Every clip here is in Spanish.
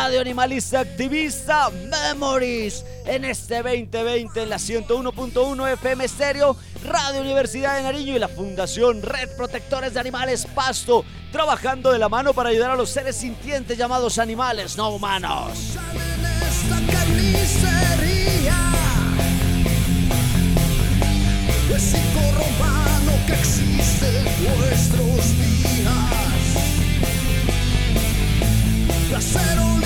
Radio Animalista Activista Memories en este 2020 en la 101.1 FM Stereo, Radio Universidad de Nariño y la Fundación Red Protectores de Animales Pasto, trabajando de la mano para ayudar a los seres sintientes llamados animales no humanos. Soy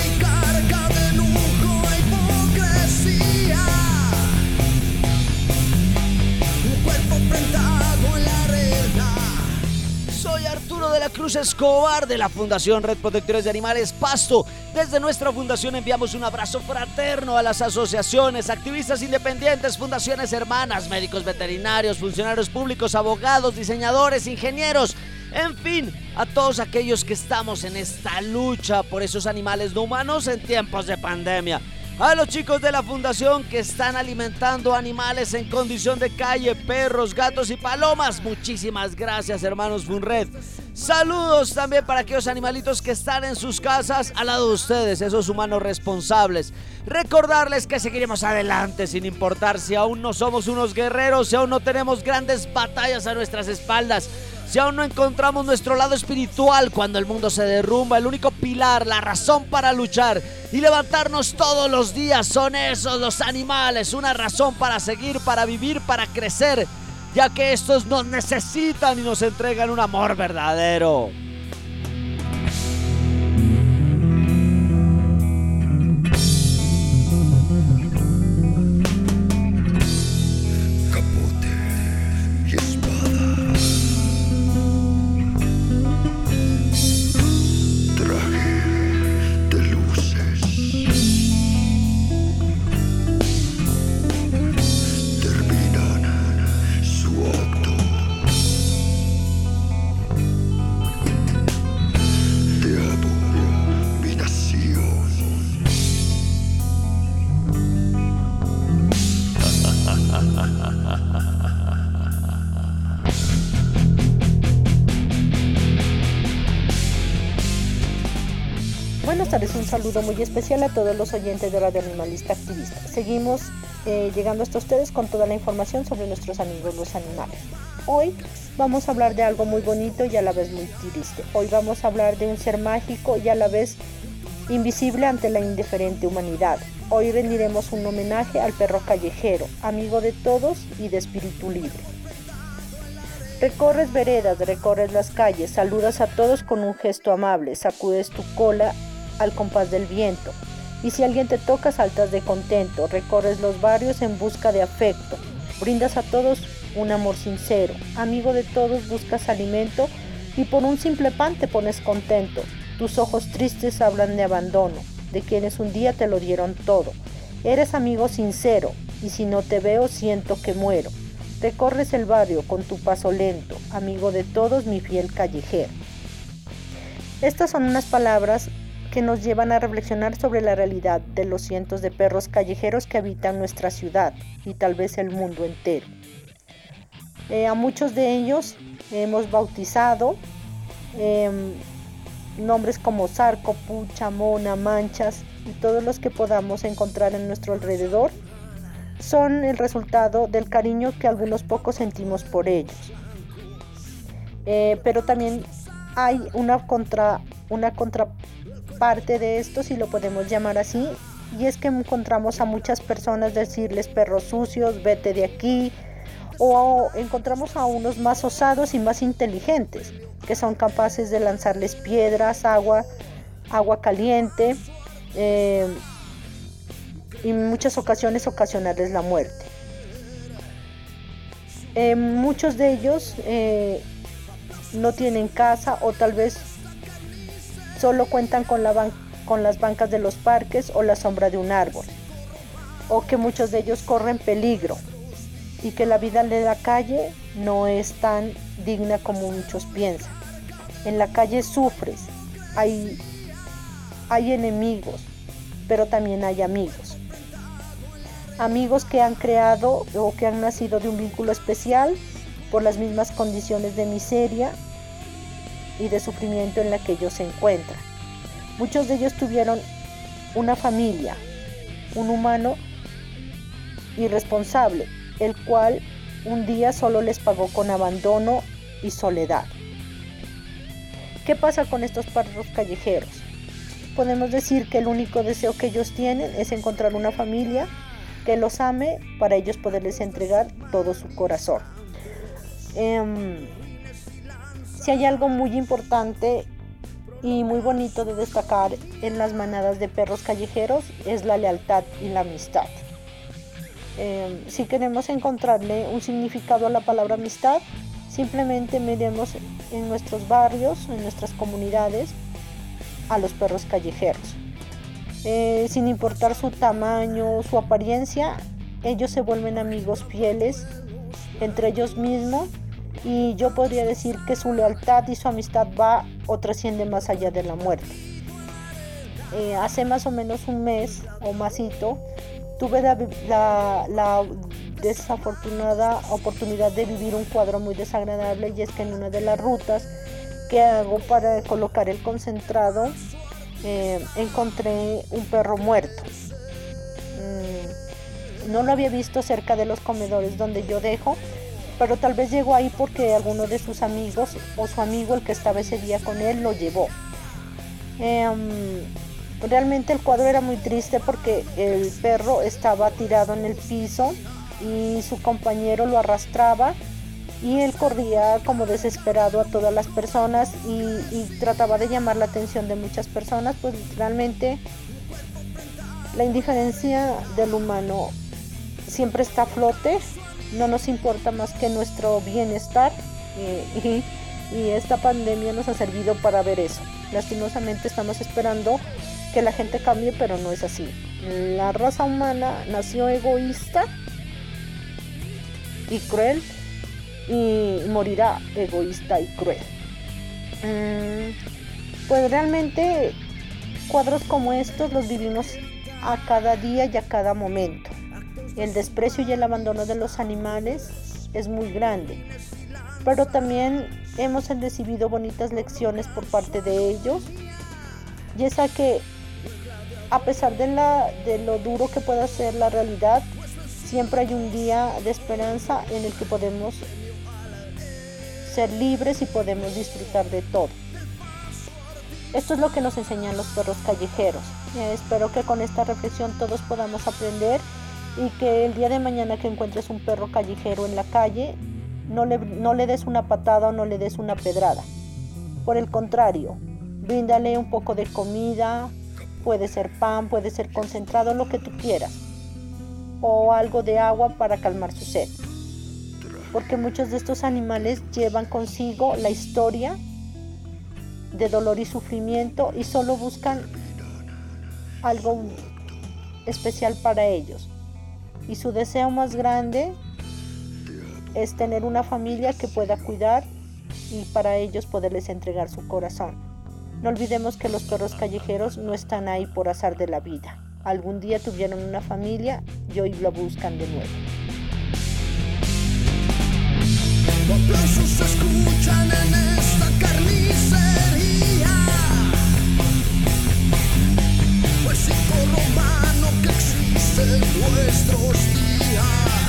Cruz Escobar de la Fundación Red Protectores de Animales Pasto. Desde nuestra fundación enviamos un abrazo fraterno a las asociaciones, activistas independientes, fundaciones hermanas, médicos veterinarios, funcionarios públicos, abogados, diseñadores, ingenieros en fin, a todos aquellos que estamos en esta lucha por esos animales no humanos en tiempos de pandemia. A los chicos de la fundación que están alimentando animales en condición de calle, perros, gatos y palomas. Muchísimas gracias, hermanos Funred. Saludos también para aquellos animalitos que están en sus casas al lado de ustedes, esos humanos responsables. Recordarles que seguiremos adelante sin importar si aún no somos unos guerreros, si aún no tenemos grandes batallas a nuestras espaldas si aún no encontramos nuestro lado espiritual cuando el mundo se derrumba, el único pilar, la razón para luchar y levantarnos todos los días son esos, los animales, una razón para seguir, para vivir, para crecer, ya que estos nos necesitan y nos entregan un amor verdadero. Saludo muy especial a todos los oyentes de Radio Animalista Activista. Seguimos eh, llegando hasta ustedes con toda la información sobre nuestros amigos los animales. Hoy vamos a hablar de algo muy bonito y a la vez muy triste. Hoy vamos a hablar de un ser mágico y a la vez invisible ante la indiferente humanidad. Hoy rendiremos un homenaje al perro callejero, amigo de todos y de espíritu libre. Recorres veredas, recorres las calles, saludas a todos con un gesto amable, sacudes tu cola al compás del viento. Y si alguien te toca, saltas de contento, recorres los barrios en busca de afecto, brindas a todos un amor sincero, amigo de todos buscas alimento y por un simple pan te pones contento. Tus ojos tristes hablan de abandono, de quienes un día te lo dieron todo. Eres amigo sincero y si no te veo siento que muero. Recorres el barrio con tu paso lento, amigo de todos mi fiel callejero. Estas son unas palabras que nos llevan a reflexionar sobre la realidad de los cientos de perros callejeros que habitan nuestra ciudad y tal vez el mundo entero. Eh, a muchos de ellos hemos bautizado em, nombres como Zarco, Pucha, Mona, Manchas y todos los que podamos encontrar en nuestro alrededor son el resultado del cariño que algunos pocos sentimos por ellos. Eh, pero también hay una, contra, una contraparte de esto, si lo podemos llamar así, y es que encontramos a muchas personas decirles perros sucios, vete de aquí, o encontramos a unos más osados y más inteligentes, que son capaces de lanzarles piedras, agua, agua caliente, eh, y en muchas ocasiones ocasionarles la muerte. Eh, muchos de ellos eh, no tienen casa o tal vez solo cuentan con, la con las bancas de los parques o la sombra de un árbol. O que muchos de ellos corren peligro y que la vida de la calle no es tan digna como muchos piensan. En la calle sufres, hay, hay enemigos, pero también hay amigos. Amigos que han creado o que han nacido de un vínculo especial por las mismas condiciones de miseria y de sufrimiento en la que ellos se encuentran. Muchos de ellos tuvieron una familia, un humano irresponsable, el cual un día solo les pagó con abandono y soledad. ¿Qué pasa con estos perros callejeros? Podemos decir que el único deseo que ellos tienen es encontrar una familia que los ame para ellos poderles entregar todo su corazón. Em, si hay algo muy importante y muy bonito de destacar en las manadas de perros callejeros es la lealtad y la amistad. Em, si queremos encontrarle un significado a la palabra amistad, simplemente miremos en nuestros barrios, en nuestras comunidades, a los perros callejeros. Eh, sin importar su tamaño, su apariencia, ellos se vuelven amigos fieles entre ellos mismos y yo podría decir que su lealtad y su amistad va o trasciende más allá de la muerte. Eh, hace más o menos un mes o másito tuve la, la, desafortunada oportunidad de vivir un cuadro muy desagradable y es que en una de las rutas que hago para colocar el concentrado eh, encontré un perro muerto. Mm, no lo había visto cerca de los comedores donde yo dejo pero tal vez llegó ahí porque alguno de sus amigos o su amigo, el que estaba ese día con él, lo llevó. Em, realmente el cuadro era muy triste porque el perro estaba tirado en el piso y su compañero lo arrastraba y él corría como desesperado a todas las personas y, y trataba de llamar la atención de muchas personas, pues realmente la indiferencia del humano siempre está a flote no nos importa más que nuestro bienestar eh, y, esta pandemia nos ha servido para ver eso. Lastimosamente estamos esperando que la gente cambie, pero no es así. La raza humana nació egoísta y cruel y morirá egoísta y cruel. Mm, pues realmente cuadros como estos los vivimos a cada día y a cada momento. El desprecio y el abandono de los animales es muy grande, pero también hemos recibido bonitas lecciones por parte de ellos. Y es que a pesar de, la, de lo duro que pueda ser la realidad, siempre hay un día de esperanza en el que podemos ser libres y podemos disfrutar de todo. Esto es lo que nos enseñan los perros callejeros. Eh, espero que con esta reflexión todos podamos aprender y que el día de mañana que encuentres un perro callejero en la calle, no le, no le des una patada o no le des una pedrada. Por el contrario, bríndale un poco de comida, puede ser pan, puede ser concentrado, lo que tú quieras, o algo de agua para calmar su sed. Porque muchos de estos animales llevan consigo la historia de dolor y sufrimiento y solo buscan algo especial para ellos y su deseo más grande es tener una familia que pueda cuidar y para ellos poderles entregar su corazón. No olvidemos que los perros callejeros no están ahí por azar de la vida. Algún día tuvieron una familia y hoy lo buscan de nuevo. En nuestros días.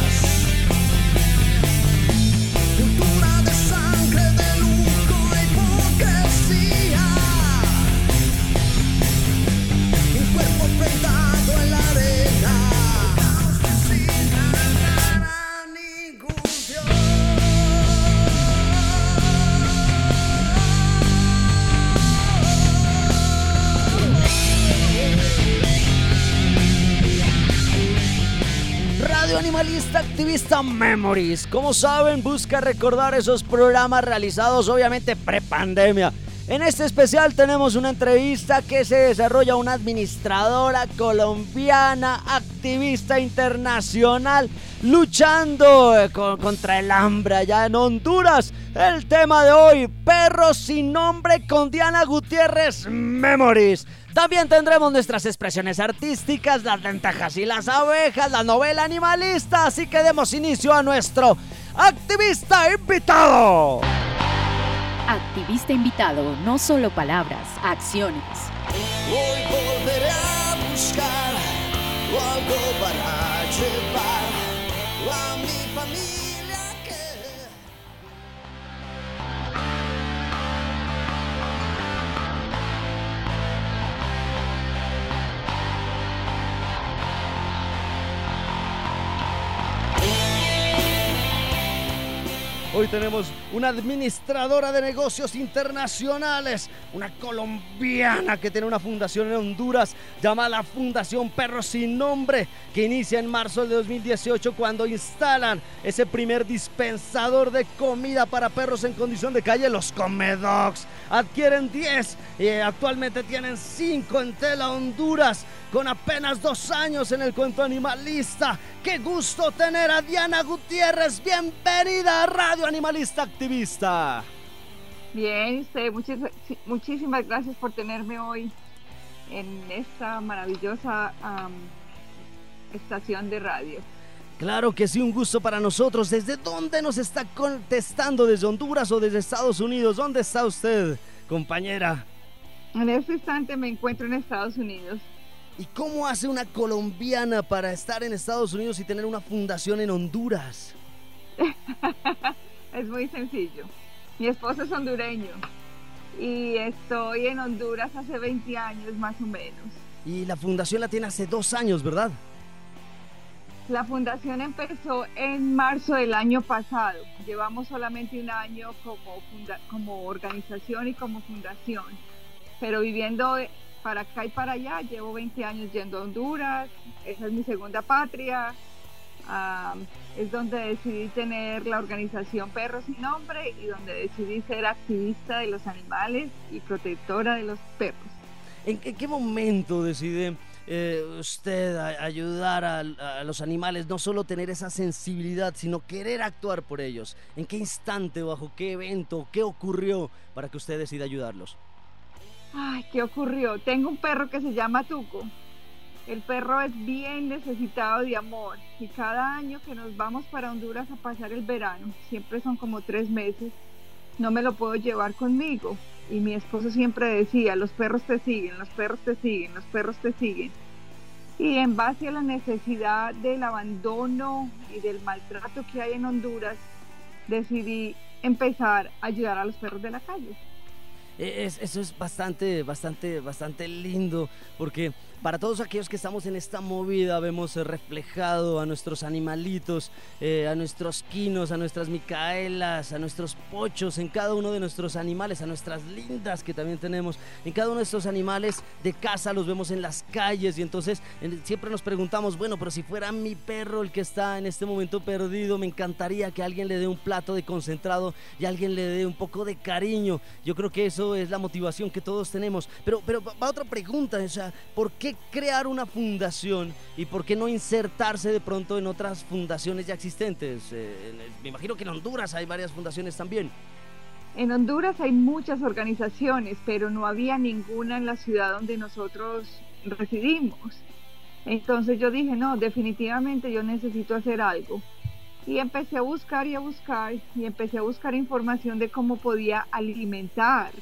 Animalista activista Memories. Como saben, busca recordar esos programas realizados obviamente pre-pandemia. En este especial tenemos una entrevista que se desarrolla una administradora colombiana, activista internacional, luchando eh, contra el hambre allá en Honduras. El tema de hoy, perros sin nombre con Diana Gutiérrez Memories. También tendremos nuestras expresiones artísticas, las lentejas y las abejas, la novela animalista, así que demos inicio a nuestro activista invitado. Activista invitado, no solo palabras, acciones. Hoy volveré a buscar algo para llevar Hoy tenemos una administradora de negocios internacionales, una colombiana que tiene una fundación en Honduras llamada la Fundación Perros Sin Nombre, que inicia en marzo de 2018 cuando instalan ese primer dispensador de comida para perros en condición de calle, los Comedogs. Adquieren 10 y actualmente tienen 5 en Tela Honduras con apenas dos años en el cuento animalista. Qué gusto tener a Diana Gutiérrez. Bienvenida a Radio Animalista Activista. Bien, muchísimas gracias por tenerme hoy en esta maravillosa estación de radio. Claro que sí, un gusto para nosotros. ¿Desde dónde nos está contestando? ¿Desde Honduras o desde Estados Unidos? ¿Dónde está usted, compañera? En este instante me encuentro en Estados Unidos. ¿Y cómo hace una colombiana para estar en Estados Unidos y tener una fundación en Honduras? es muy sencillo. Mi esposo es hondureño y estoy en Honduras hace 20 años más o menos. Y la fundación la tiene hace dos años, ¿verdad? La fundación empezó en marzo del año pasado. Llevamos solamente un año como, como organización y como fundación, pero viviendo para acá y para allá. Llevo 20 años yendo a Honduras, esa es mi segunda patria. es donde decidí tener la organización Perros Sin Nombre y donde decidí ser activista de los animales y protectora de los perros. ¿En qué, momento decide eh, usted ayudar a, a, los animales, no solo tener esa sensibilidad, sino querer actuar por ellos? ¿En qué instante, bajo qué evento, qué ocurrió para que usted decida ayudarlos? Ay, ¿qué ocurrió? Tengo un perro que se llama Tuco. El perro es bien necesitado de amor y cada año que nos vamos para Honduras a pasar el verano, siempre son como tres meses, no me lo puedo llevar conmigo. Y mi esposo siempre decía, los perros te siguen, los perros te siguen, los perros te siguen. Y en base a la necesidad del abandono y del maltrato que hay en Honduras, decidí empezar a ayudar a los perros de la calle. E, eso es bastante, bastante, bastante lindo porque para todos aquellos que estamos en esta movida vemos reflejado a nuestros animalitos, eh, a nuestros quinos, a nuestras micaelas, a nuestros pochos, en cada uno de nuestros animales, a nuestras lindas que también tenemos, en cada uno de estos animales de casa los vemos en las calles y entonces siempre nos preguntamos, bueno, pero si fuera mi perro el que está en este momento perdido, me encantaría que alguien le dé un plato de concentrado y alguien le dé un poco de cariño. Yo creo que eso es la motivación que todos tenemos. Pero, pero va otra pregunta, o sea, ¿por qué crear una fundación y por qué no insertarse de pronto en otras fundaciones ya existentes? Eh, me imagino que en Honduras hay varias fundaciones también. En Honduras hay muchas organizaciones, pero no había ninguna en la ciudad donde nosotros residimos. Entonces yo dije, no, definitivamente yo necesito hacer algo. Y empecé a buscar y a buscar y empecé a buscar información de cómo podía alimentar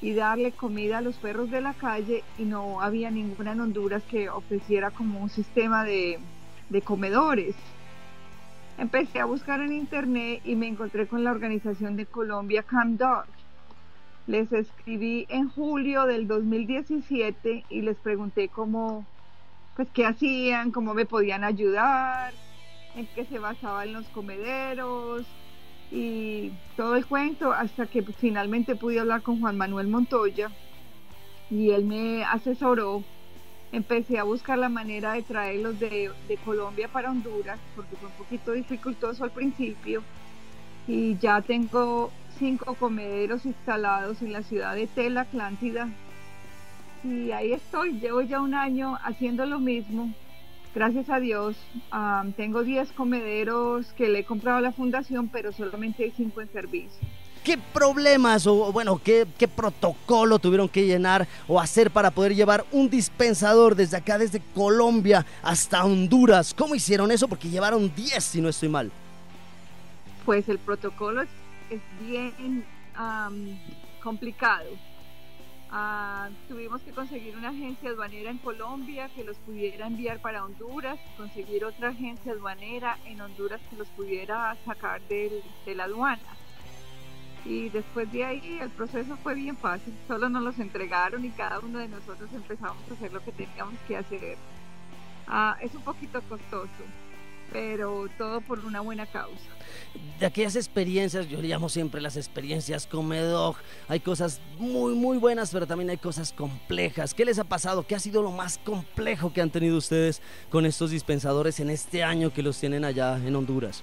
y darle comida a los perros de la calle y no había ninguna en Honduras que ofreciera como un sistema de, comedores. Empecé a buscar en internet y me encontré con la organización de Colombia Camp Dog. Les escribí en julio del 2017 y les pregunté cómo, pues qué hacían, cómo me podían ayudar, en qué se basaban los comederos y todo el cuento hasta que finalmente pude hablar con Juan Manuel Montoya y él me asesoró empecé a buscar la manera de traerlos de, Colombia para Honduras, porque fue un poquito dificultoso al principio. Y ya tengo cinco comederos instalados en la ciudad de Tela, Atlántida. Y ahí estoy, llevo ya un año haciendo lo mismo. Gracias a Dios, tengo 10 comederos que le he comprado a la fundación, pero solamente hay 5 en servicio. ¿Qué problemas o bueno, qué, protocolo tuvieron que llenar o hacer para poder llevar un dispensador desde acá, desde Colombia hasta Honduras? ¿Cómo hicieron eso? Porque llevaron 10, si no estoy mal. Pues el protocolo es, bien complicado. Ah, tuvimos que conseguir una agencia aduanera en Colombia que los pudiera enviar para Honduras, conseguir otra agencia aduanera en Honduras que los pudiera sacar de la aduana y después de ahí el proceso fue bien fácil, solo nos los entregaron y cada uno de nosotros empezamos a hacer lo que teníamos que hacer. Ah, es un poquito costoso, pero todo por una buena causa. De aquellas experiencias, yo llamo siempre las experiencias Comedog, hay cosas muy muy buenas, pero también hay cosas complejas. ¿Qué les ha pasado? ¿Qué ha sido lo más complejo que han tenido ustedes con estos dispensadores en este año que los tienen allá en Honduras?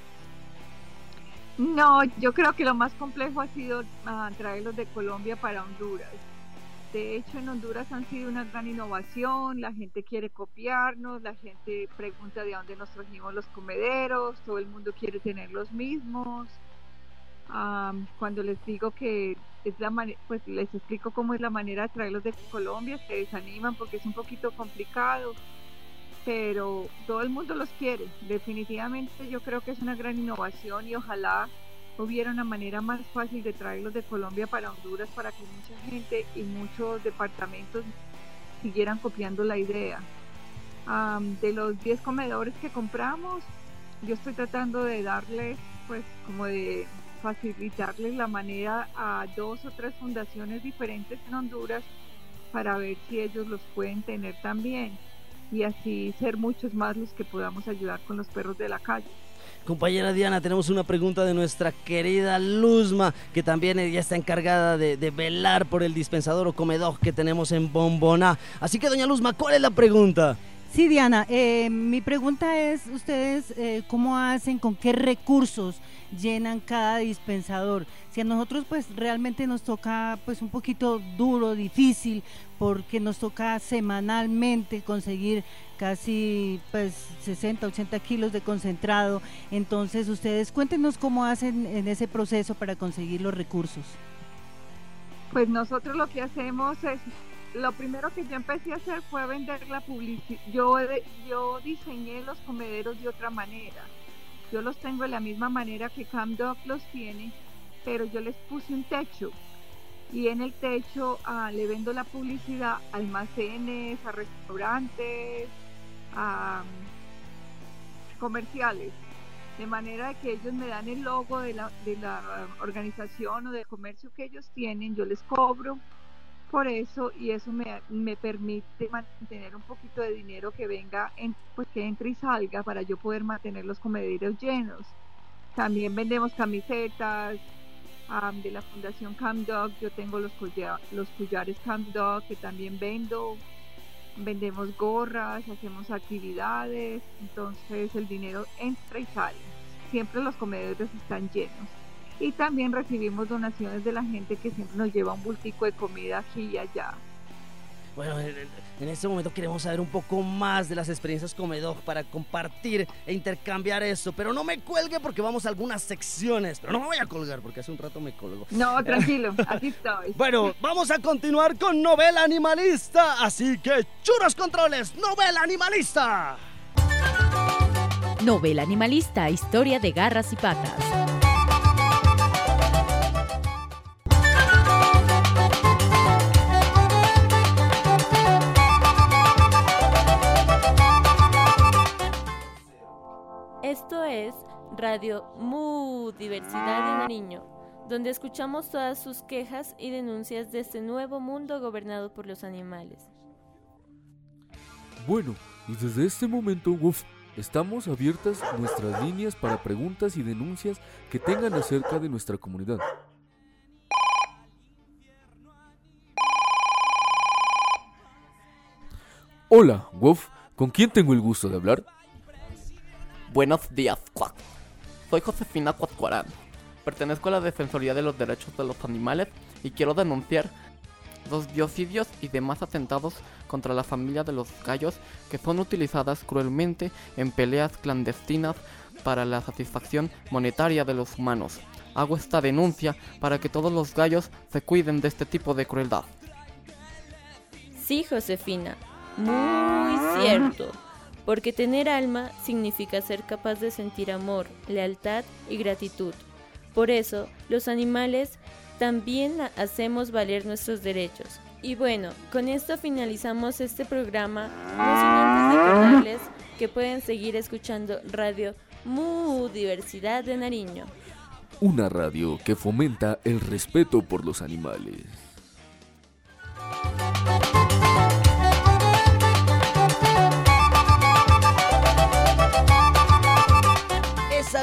No, yo creo que lo más complejo ha sido ah, traerlos de Colombia para Honduras. De hecho, en Honduras han sido una gran innovación, la gente quiere copiarnos, la gente pregunta de dónde nos trajimos los comederos, todo el mundo quiere tener los mismos. cuando les digo que es la pues les explico cómo es la manera de traerlos de Colombia, se desaniman porque es un poquito complicado pero todo el mundo los quiere. Definitivamente yo creo que es una gran innovación y ojalá hubiera una manera más fácil de traerlos de Colombia para Honduras para que mucha gente y muchos departamentos siguieran copiando la idea. de los 10 comedores que compramos, yo estoy tratando de darles, pues como de facilitarles la manera a dos o tres fundaciones diferentes en Honduras para ver si ellos los pueden tener también y así ser muchos más los que podamos ayudar con los perros de la calle. Compañera Diana, tenemos una pregunta de nuestra querida Luzma, que también ya está encargada de, velar por el dispensador o comedor que tenemos en Bombona. Así que, doña Luzma, ¿cuál es la pregunta? Sí, Diana, eh, mi pregunta es, ¿ustedes eh, cómo hacen, con qué recursos llenan cada dispensador? Si a nosotros pues realmente nos toca pues un poquito duro, difícil, porque nos toca semanalmente conseguir casi pues 60, 80 kilos de concentrado. Entonces ustedes cuéntenos cómo hacen en ese proceso para conseguir los recursos. Pues nosotros lo que hacemos es lo primero que yo empecé a hacer fue vender la publicidad. Yo, yo diseñé los comederos de otra manera. Yo los tengo de la misma manera que CamDoc los tiene, pero yo les puse un techo. Y en el techo ah, le vendo la publicidad a almacenes, a restaurantes, a mm, comerciales. De manera que ellos me dan el logo de la, de la organización o de comercio que ellos tienen, yo les cobro por eso y eso me, me, permite mantener un poquito de dinero que venga, en, pues que entre y salga para yo poder mantener los comederos llenos. También vendemos camisetas de la Fundación Camp Dog, yo tengo los, los collares Camp Dog que también vendo, vendemos gorras, hacemos actividades, entonces el dinero entra y sale. Siempre los comederos están llenos y también recibimos donaciones de la gente que siempre nos lleva un bultico de comida aquí y allá. Bueno, en este momento queremos saber un poco más de las experiencias Comedog para compartir e intercambiar eso. Pero no me cuelgue porque vamos a algunas secciones. Pero no me voy a colgar porque hace un rato me colgo. No, tranquilo, aquí estoy. Bueno, vamos a continuar con novela animalista. Así que, churos controles, novela animalista. Novela animalista, historia de garras y patas. Radio Mu Diversidad de Nariño, donde escuchamos todas sus quejas y denuncias de este nuevo mundo gobernado por los animales. Bueno, y desde este momento, uf, estamos abiertas nuestras líneas para preguntas y denuncias que tengan acerca de nuestra comunidad. Hola, Wolf, ¿con quién tengo el gusto de hablar? Buenos días, Cuac. Soy Josefina Cuatcuarán. Pertenezco a la Defensoría de los Derechos de los Animales y quiero denunciar los biocidios y demás atentados contra la familia de los gallos que son utilizadas cruelmente en peleas clandestinas para la satisfacción monetaria de los humanos. Hago esta denuncia para que todos los gallos se cuiden de este tipo de crueldad. Sí, Josefina, muy cierto, porque tener alma significa ser capaz de sentir amor, lealtad y gratitud. Por eso, los animales también hacemos valer nuestros derechos. Y bueno, con esto finalizamos este programa, no recordarles que pueden seguir escuchando Radio Mu Diversidad de Nariño. Una radio que fomenta el respeto por los animales.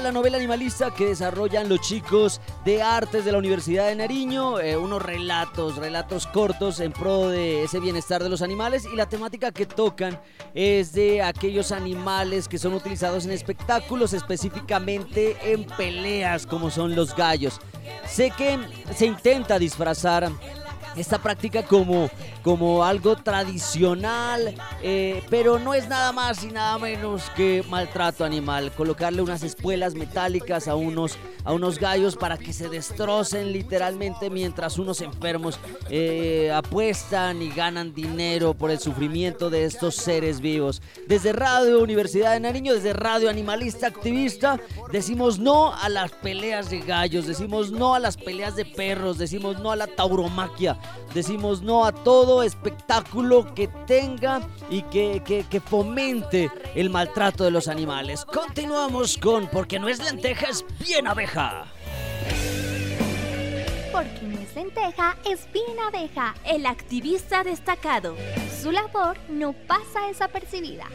La novela animalista que desarrollan los chicos de artes de la Universidad de Nariño, eh, unos relatos, relatos cortos en pro de ese bienestar de los animales y la temática que tocan es de aquellos animales que son utilizados en espectáculos, específicamente en peleas como son los gallos. Sé que se intenta disfrazar esta práctica como, como algo tradicional, eh, pero no es nada más y nada menos que maltrato animal. Colocarle unas espuelas metálicas a unos, a unos gallos para que se destrocen literalmente mientras unos enfermos eh, apuestan y ganan dinero por el sufrimiento de estos seres vivos. Desde Radio Universidad de Nariño, desde Radio Animalista Activista, decimos no a las peleas de gallos, decimos no a las peleas de perros, decimos no a la tauromaquia. Decimos no a todo espectáculo que tenga y que, que, que, fomente el maltrato de los animales. Continuamos con Porque no es lenteja, es bien abeja. Porque no es lenteja, es bien abeja, el activista destacado. Su labor no pasa desapercibida.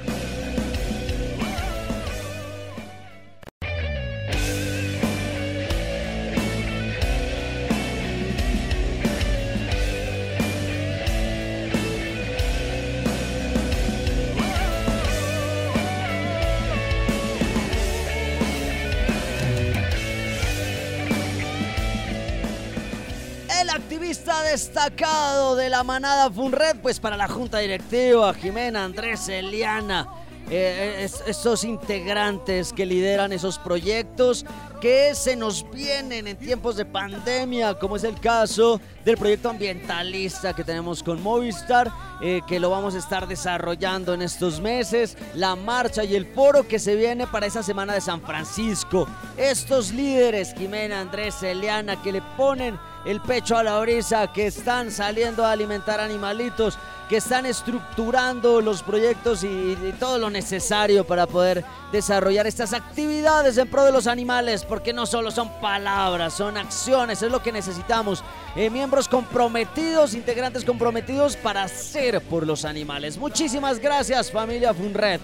Activista destacado de la manada Funred, pues para la junta directiva, Jimena, Andrés, Eliana, eh, es, esos integrantes que lideran esos proyectos que se nos vienen en tiempos de pandemia, como es el caso del proyecto ambientalista que tenemos con Movistar, eh, que lo vamos a estar desarrollando en estos meses, la marcha y el foro que se viene para esa semana de San Francisco. Estos líderes, Jimena, Andrés, Eliana, que le ponen el pecho a la brisa, que están saliendo a alimentar animalitos, que están estructurando los proyectos y, todo lo necesario para poder desarrollar estas actividades en pro de los animales, porque no solo son palabras, son acciones, es lo que necesitamos. Eh, miembros comprometidos, integrantes comprometidos para hacer por los animales. Muchísimas gracias familia Funred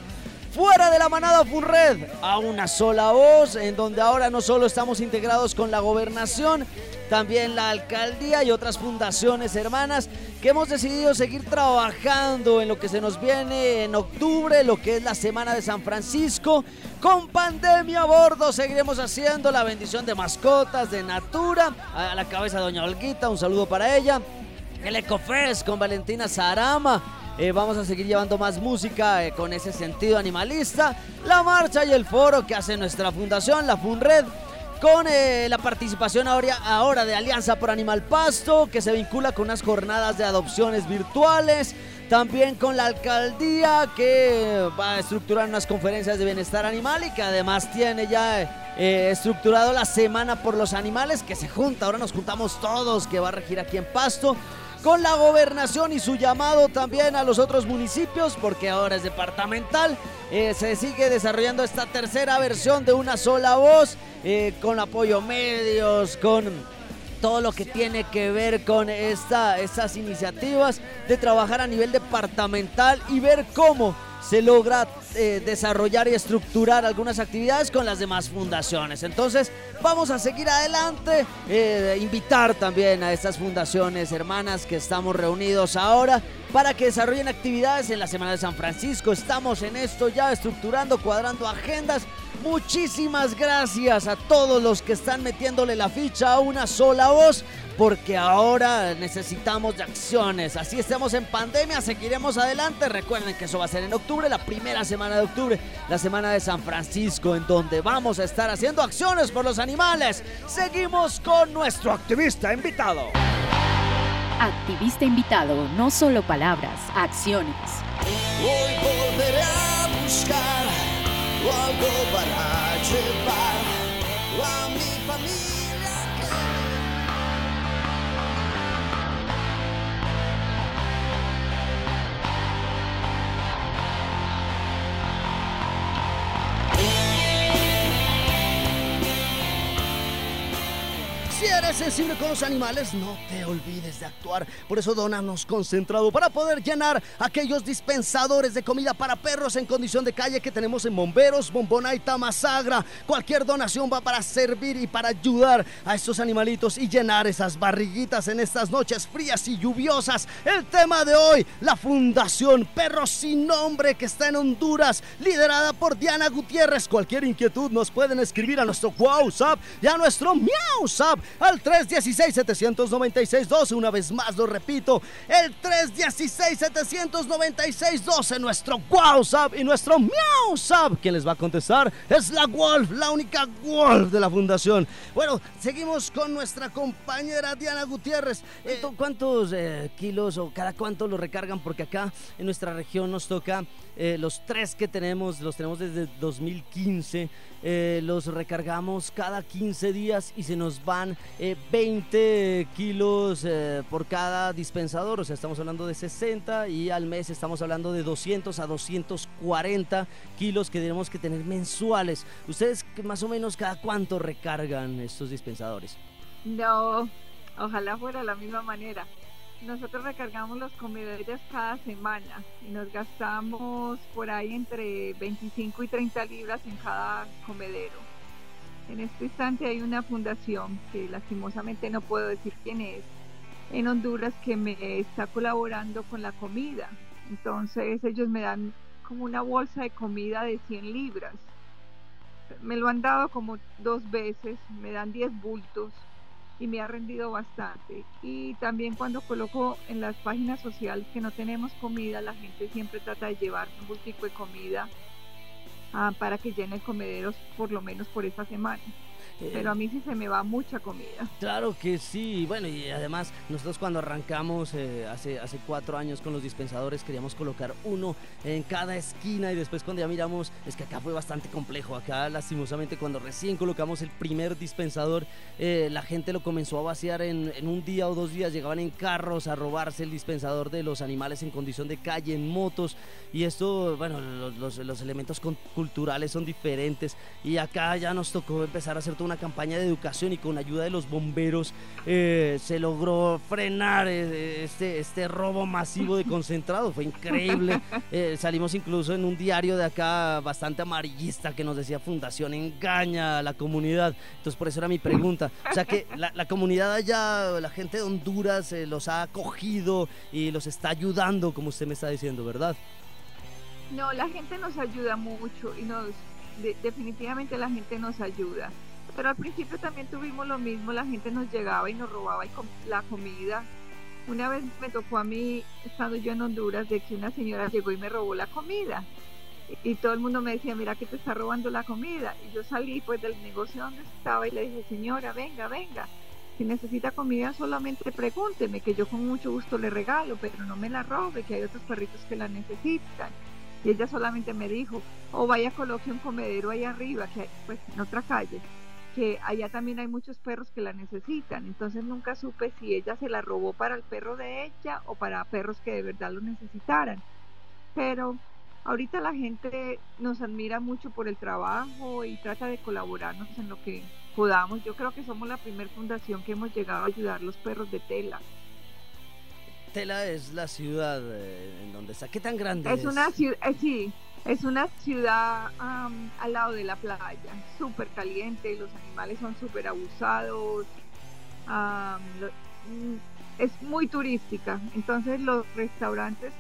fuera de la manada Funred, a una sola voz, en donde ahora no solo estamos integrados con la gobernación, también la alcaldía y otras fundaciones hermanas que hemos decidido seguir trabajando en lo que se nos viene en octubre, lo que es la Semana de San Francisco. Con pandemia a bordo seguiremos haciendo la bendición de mascotas, de Natura, a la cabeza de Doña Olguita, un saludo para ella. El Ecofest con Valentina Sarama. Eh, vamos a seguir llevando más música eh, con ese sentido animalista. La marcha y el foro que hace nuestra fundación, la FUNRED, con eh, la participación ahora, ahora de Alianza por Animal Pasto, que se vincula con unas jornadas de adopciones virtuales. También con la alcaldía que va a estructurar unas conferencias de bienestar animal y que además tiene ya eh, estructurado la Semana por los Animales que se junta. Ahora nos juntamos todos, que va a regir aquí en Pasto. Con la gobernación y su llamado también a los otros municipios, porque ahora es departamental. Eh, se sigue desarrollando esta tercera versión de una sola voz, eh, con apoyo medios, con todo lo que tiene que ver con esta, estas iniciativas de trabajar a nivel departamental y ver cómo se logra eh, desarrollar y estructurar algunas actividades con las demás fundaciones. Entonces, vamos a seguir adelante, eh, invitar también a estas fundaciones hermanas que estamos reunidos ahora para que desarrollen actividades en la Semana de San Francisco. Estamos en esto ya estructurando, cuadrando agendas. Muchísimas gracias a todos los que están metiéndole la ficha a una sola voz porque ahora necesitamos de acciones. Así estamos en pandemia, seguiremos adelante. Recuerden que eso va a ser en octubre, la primera semana de octubre, la semana de San Francisco, en donde vamos a estar haciendo acciones por los animales. Seguimos con nuestro activista invitado. Activista invitado, no solo palabras, acciones. Hoy volveré a buscar algo para llevar a mi familia. Eres sensible con los animales, no te olvides de actuar. Por eso Donanos Concentrado para poder llenar aquellos dispensadores de comida para perros en condición de calle que tenemos en Bomberos, Bombona y Tamasagra. Cualquier donación va para servir y para ayudar a estos animalitos y llenar esas barriguitas en estas noches frías y lluviosas. El tema de hoy, la Fundación Perros Sin Nombre que está en Honduras, liderada por Diana Gutiérrez. Cualquier inquietud nos pueden escribir a nuestro WhatsApp y a nuestro MiauSap al 316-796-12. Una vez más lo repito, el 316-796-12 nuestro WhatsApp y nuestro MiauSap. ¿Quién les va a contestar? Es la Wolf, la única Wolf de la Fundación. Bueno, seguimos con nuestra compañera Diana Gutiérrez. Eh, ¿Cuántos eh, kilos o cada cuánto lo recargan? Porque acá en nuestra región nos toca eh, los tres que tenemos, los tenemos desde 2015. Eh, los recargamos cada 15 días y se nos van 20 eh, kilos por cada dispensador. O sea, estamos hablando de 60 y al mes estamos hablando de 200 a 240 kilos que tenemos que tener mensuales. ¿Ustedes más o menos cada cuánto recargan estos dispensadores? No, ojalá fuera la misma manera. Nosotros recargamos los comedores cada semana y nos gastamos por ahí entre 25 y 30 libras en cada comedero. En este instante hay una fundación que lastimosamente no puedo decir quién es en Honduras que me está colaborando con la comida. Entonces ellos me dan como una bolsa de comida de 100 libras. Me lo han dado como dos veces, me dan 10 bultos y me ha rendido bastante. Y también cuando coloco en las páginas sociales que no tenemos comida, la gente siempre trata de llevar un bultico de comida ah, para que llene comederos por lo menos por esta semana. Pero a mí sí se me va mucha comida. Claro que sí. Bueno, y además nosotros cuando arrancamos eh, hace, hace cuatro años con los dispensadores queríamos colocar uno en cada esquina y después cuando ya miramos, es que acá fue bastante complejo. Acá lastimosamente cuando recién colocamos el primer dispensador, eh, la gente lo comenzó a vaciar en, en, un día o dos días. Llegaban en carros a robarse el dispensador de los animales en condición de calle, en motos. Y esto, bueno, los, los, los elementos culturales son diferentes. Y acá ya nos tocó empezar a hacer una campaña de educación y con ayuda de los bomberos eh, se logró frenar eh, este, este robo masivo de concentrado. Fue increíble. Eh, salimos incluso en un diario de acá bastante amarillista que nos decía Fundación engaña a la comunidad. Entonces por eso era mi pregunta. O sea que la, la comunidad allá, la gente de Honduras los ha acogido y los está ayudando, como usted me está diciendo, ¿verdad? No, la gente nos ayuda mucho y nos definitivamente la gente nos ayuda. Pero al principio también tuvimos lo mismo, la gente nos llegaba y nos robaba la comida. Una vez me tocó a mí, estando yo en Honduras, de que una señora llegó y me robó la comida. Y, todo el mundo me decía, mira que te está robando la comida. Y yo salí pues del negocio donde estaba y le dije, señora, venga, venga. Si necesita comida solamente pregúnteme, que yo con mucho gusto le regalo, pero no me la robe, que hay otros perritos que la necesitan. Y ella solamente me dijo, o vaya coloque un comedero ahí arriba, que pues en otra calle que allá también hay muchos perros que la necesitan. Entonces nunca supe si ella se la robó para el perro de ella o para perros que de verdad lo necesitaran. Pero ahorita la gente nos admira mucho por el trabajo y trata de colaborarnos en lo que podamos. Yo creo que somos la primera fundación que hemos llegado a ayudar a los perros de tela. Tela es la ciudad eh, en donde está. ¿Qué tan grande es? Es una ciudad, eh, sí, es una ciudad al lado de la playa, súper caliente, los animales son súper abusados, mm, es muy turística, entonces los restaurantes,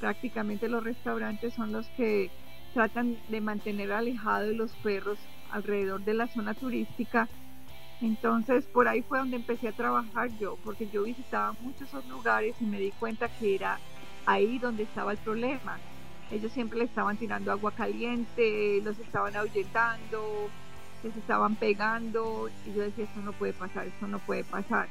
prácticamente los restaurantes son los que tratan de mantener alejados los perros alrededor de la zona turística. Entonces por ahí fue donde empecé a trabajar yo, porque yo visitaba muchos esos lugares y me di cuenta que era ahí donde estaba el problema ellos siempre le estaban tirando agua caliente, los estaban ahuyentando, les estaban pegando y yo decía, esto no puede pasar, esto no puede pasar.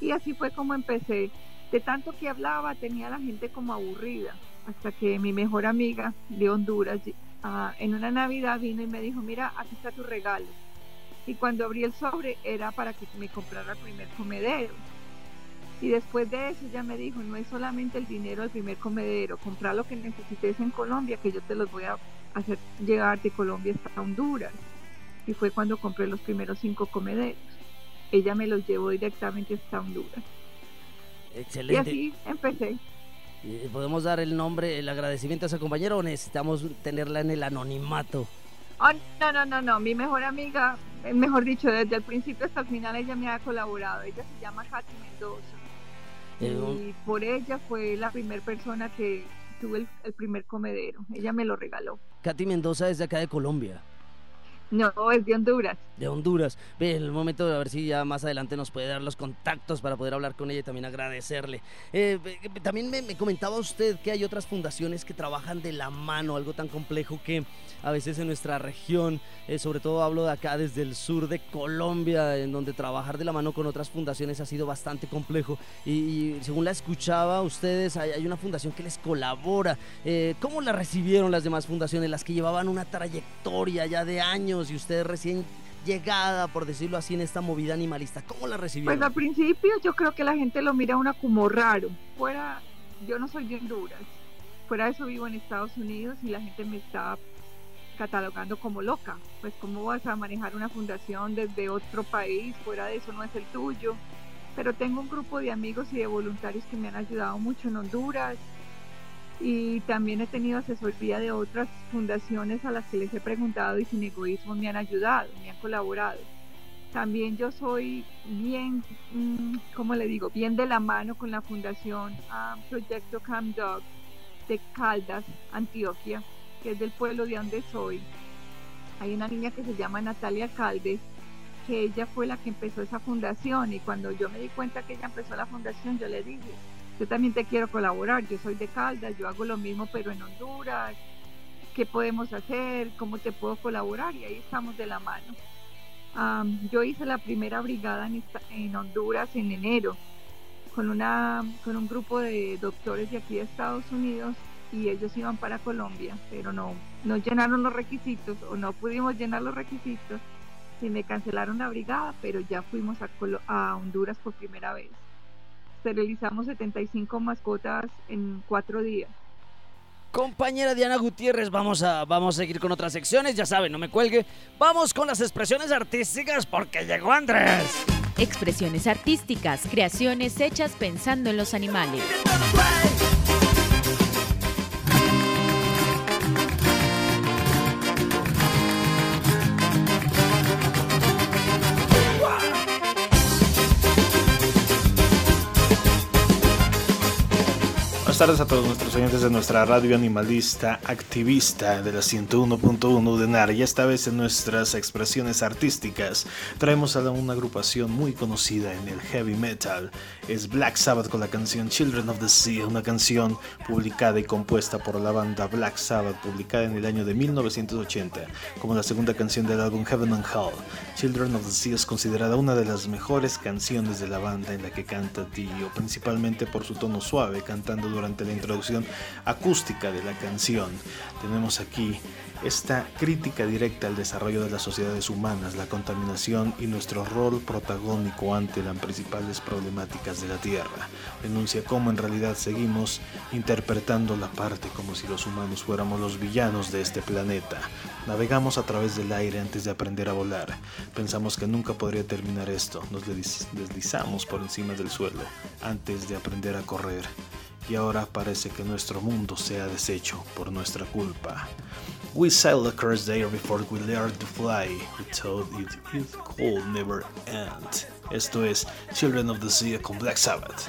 Y así fue como empecé. De tanto que hablaba tenía a la gente como aburrida, hasta que mi mejor amiga de Honduras ah, en una Navidad vino y me dijo, mira, aquí está tu regalo. Y cuando abrí el sobre era para que me comprara el primer comedero. Y después de eso ella me dijo, no es solamente el dinero al primer comedero, comprar lo que necesites en Colombia, que yo te los voy a hacer llegar de Colombia hasta Honduras. Y fue cuando compré los primeros cinco comederos. Ella me los llevó directamente hasta Honduras. Excelente. Y así empecé. ¿Podemos dar el nombre, el agradecimiento a esa compañera o necesitamos tenerla en el anonimato? Oh, no, no, no, no. Mi mejor amiga, mejor dicho, desde el principio hasta el final ella me ha colaborado. Ella se llama Katy Mendoza. Y por ella fue la primera persona que tuve el, primer comedero. Ella me lo regaló. Katy Mendoza es de acá de Colombia. No, es de Honduras. De Honduras. Ve, el momento de ver si ya más adelante nos puede dar los contactos para poder hablar con ella y también agradecerle. Eh, también me, comentaba usted que hay otras fundaciones que trabajan de la mano, algo tan complejo que a veces en nuestra región, eh, sobre todo hablo de acá desde el sur de Colombia, en donde trabajar de la mano con otras fundaciones ha sido bastante complejo. Y, según la escuchaba, ustedes hay, una fundación que les colabora. Eh, ¿Cómo la recibieron las demás fundaciones, las que llevaban una trayectoria ya de años y ustedes recién llegada, por decirlo así, en esta movida animalista? ¿Cómo la recibieron? Pues al principio yo creo que la gente lo mira una como raro. Fuera, yo no soy de Honduras. Fuera de eso vivo en Estados Unidos y la gente me está catalogando como loca. Pues cómo vas a manejar una fundación desde otro país, fuera de eso no es el tuyo. Pero tengo un grupo de amigos y de voluntarios que me han ayudado mucho en Honduras y también he tenido asesoría de otras fundaciones a las que les he preguntado y sin egoísmo me han ayudado, me han colaborado. También yo soy bien, mm, ¿cómo le digo? Bien de la mano con la fundación ah, Proyecto Camp Dog de Caldas, Antioquia, que es del pueblo de donde soy. Hay una niña que se llama Natalia Caldes, que ella fue la que empezó esa fundación y cuando yo me di cuenta que ella empezó la fundación, yo le dije, yo también te quiero colaborar, yo soy de Caldas, yo hago lo mismo pero en Honduras, ¿qué podemos hacer? ¿Cómo te puedo colaborar? Y ahí estamos de la mano. yo hice la primera brigada en, Honduras en enero con, un grupo de doctores de aquí de Estados Unidos y ellos iban para Colombia, pero no, llenaron los requisitos o no pudimos llenar los requisitos y me cancelaron la brigada, pero ya fuimos a Honduras por primera vez. Esterilizamos 75 mascotas en cuatro días. Compañera Diana Gutiérrez, vamos a, vamos a seguir con otras secciones, ya saben, no me cuelgue. Vamos con las expresiones artísticas porque llegó Andrés. Expresiones artísticas, creaciones hechas pensando en los animales. Tardes a todos nuestros oyentes de nuestra radio animalista activista de la 101.1 de NAR y esta vez en nuestras expresiones artísticas traemos a una agrupación muy conocida en el heavy metal. Es Black Sabbath con la canción Children of the Sea, una canción publicada y compuesta por la banda Black Sabbath, publicada en el año de 1980 como la segunda canción del álbum Heaven and Hell. Children of the Sea es considerada una de las mejores canciones de la banda en la que canta Dio, principalmente por su tono suave cantando durante durante la introducción acústica de la canción. Tenemos aquí esta crítica directa al desarrollo de las sociedades humanas, la contaminación y nuestro rol protagónico ante las principales problemáticas de la Tierra. Denuncia cómo en realidad seguimos interpretando la parte como si los humanos fuéramos los villanos de este planeta. Navegamos a través del aire antes de aprender a volar. Pensamos que nunca podría terminar esto. Nos deslizamos por encima del suelo antes de aprender a correr. Y ahora parece que nuestro mundo se ha deshecho por nuestra culpa. We sailed across the air before we learned to fly. We thought it, it could never end. Esto es Children of the Sea con Black Sabbath.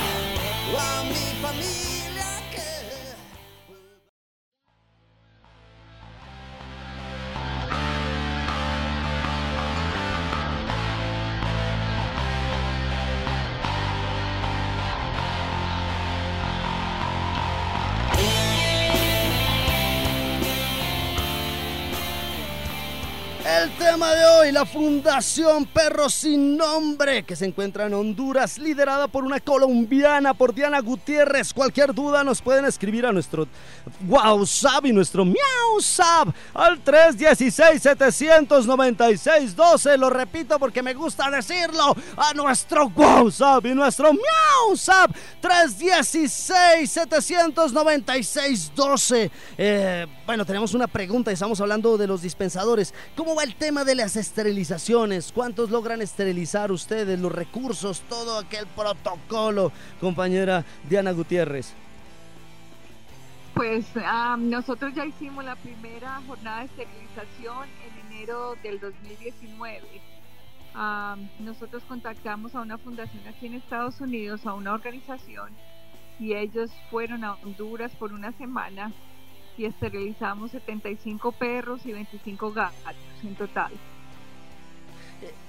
Fundación Perro Sin Nombre, que se encuentra en Honduras, liderada por una colombiana, por Diana Gutiérrez. Cualquier duda nos pueden escribir a nuestro WhatsApp y nuestro MiauSap al 316-796-12. Lo repito porque me gusta decirlo, a nuestro WhatsApp y nuestro MiauSap 316-796-12. Eh, bueno, tenemos una pregunta, estamos hablando de los dispensadores. ¿Cómo va el tema? de las esterilizaciones, ¿cuántos logran esterilizar ustedes? Los recursos, todo aquel protocolo, compañera Diana Gutiérrez. Pues nosotros ya hicimos la primera jornada de esterilización en enero del 2019. Nosotros contactamos a una fundación aquí en Estados Unidos, a una organización, y ellos fueron a Honduras por una semana y esterilizamos 75 perros y 25 gatos en total.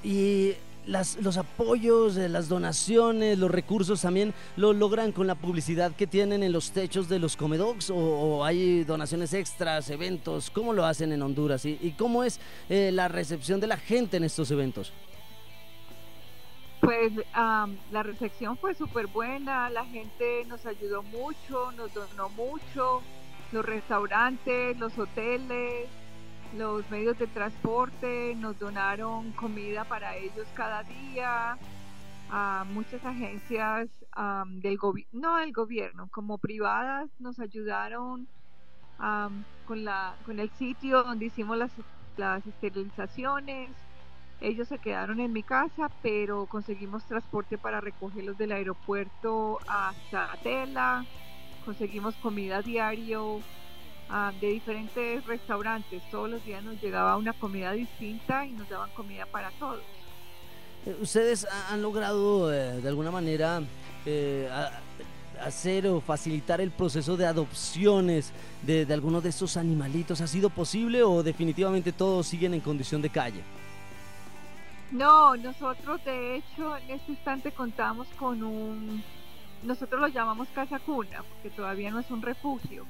Y las, los apoyos, las donaciones, los recursos también lo logran con la publicidad que tienen en los techos de los comedogs o, hay donaciones extras, eventos. ¿Cómo lo hacen en Honduras y, y cómo es eh, la recepción de la gente en estos eventos? Pues am, la recepción fue súper buena, la gente nos ayudó mucho, nos donó mucho, los restaurantes, los hoteles, los medios de transporte nos donaron comida para ellos cada día, muchas agencias am, del gobierno, no del gobierno, como privadas nos ayudaron con, la, con el sitio donde hicimos las, las esterilizaciones. Ellos se quedaron en mi casa, pero conseguimos transporte para recogerlos del aeropuerto hasta Tela. Conseguimos comida diario ah, de diferentes restaurantes. Todos los días nos llegaba una comida distinta y nos daban comida para todos. Eh, ¿Ustedes ha- han logrado eh, de alguna manera eh, hacer o facilitar el proceso de adopciones de, de algunos de estos animalitos? ¿Ha sido posible o definitivamente todos siguen en condición de calle? No, nosotros de hecho en este instante contamos con un, nosotros lo llamamos casa cuna, porque todavía no es un refugio,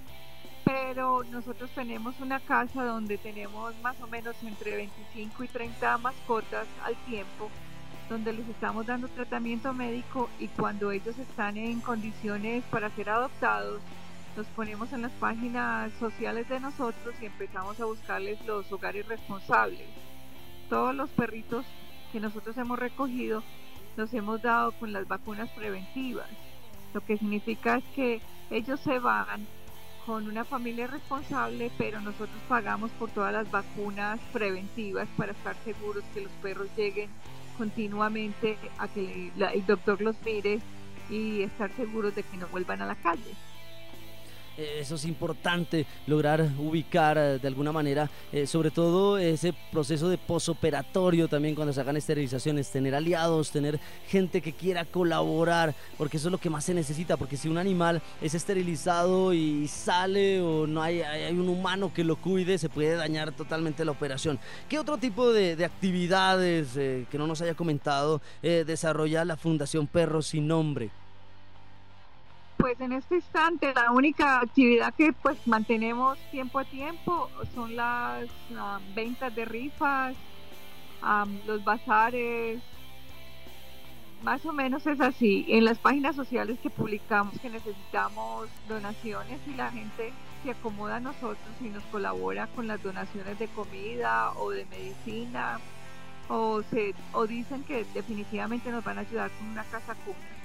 pero nosotros tenemos una casa donde tenemos más o menos entre 25 y 30 mascotas al tiempo, donde les estamos dando tratamiento médico y cuando ellos están en condiciones para ser adoptados, los ponemos en las páginas sociales de nosotros y empezamos a buscarles los hogares responsables. Todos los perritos que nosotros hemos recogido los hemos dado con las vacunas preventivas. Lo que significa es que ellos se van con una familia responsable, pero nosotros pagamos por todas las vacunas preventivas para estar seguros que los perros lleguen continuamente a que el doctor los mire y estar seguros de que no vuelvan a la calle. Eh, Eso es importante, lograr ubicar eh, de alguna manera, eh, sobre todo ese proceso de posoperatorio también cuando se hagan esterilizaciones, tener aliados, tener gente que quiera colaborar, porque eso es lo que más se necesita, porque si un animal es esterilizado y sale o no hay, hay un humano que lo cuide, se puede dañar totalmente la operación. ¿Qué otro tipo de, de actividades que no nos haya comentado desarrolla la Fundación Perros Sin Nombre? Pues en este instante la única actividad que pues mantenemos tiempo a tiempo son las ventas de rifas, los bazares, más o menos es así. En las páginas sociales que publicamos que necesitamos donaciones y la gente se acomoda a nosotros y nos colabora con las donaciones de comida o de medicina o, se, o dicen que definitivamente nos van a ayudar con una casa cuna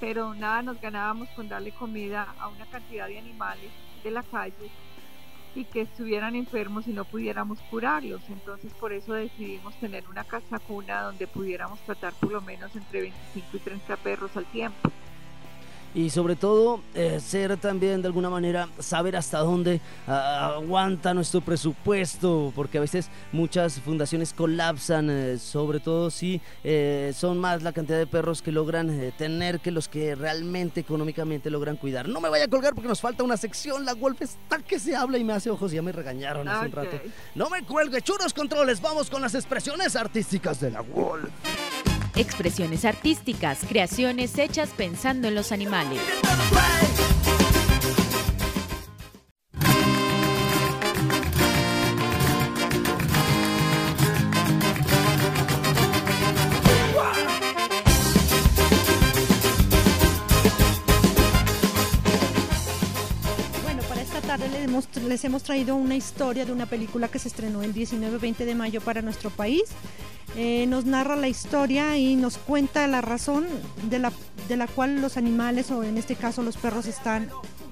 pero nada nos ganábamos con darle comida a una cantidad de animales de la calle y que estuvieran enfermos y no pudiéramos curarlos. Entonces por eso decidimos tener una casa cuna donde pudiéramos tratar por lo menos entre 25 y 30 perros al tiempo. Y sobre todo eh, ser también de alguna manera saber hasta dónde ah, aguanta nuestro presupuesto porque a veces muchas fundaciones colapsan eh, sobre todo si eh, son más la cantidad de perros que logran tener que los que realmente económicamente logran cuidar. No me vaya a colgar porque nos falta una sección la Wolf está que se habla y me hace ojos ya me regañaron hace un rato. No me cuelgue churos controles vamos con las expresiones artísticas de la Wolf Expresiones artísticas, creaciones hechas pensando en los animales. Hemos, les hemos traído una historia de una película que se estrenó el 19-20 de mayo para nuestro país. Eh, nos narra la historia y nos cuenta la razón de la, de la cual los animales, o en este caso los perros, están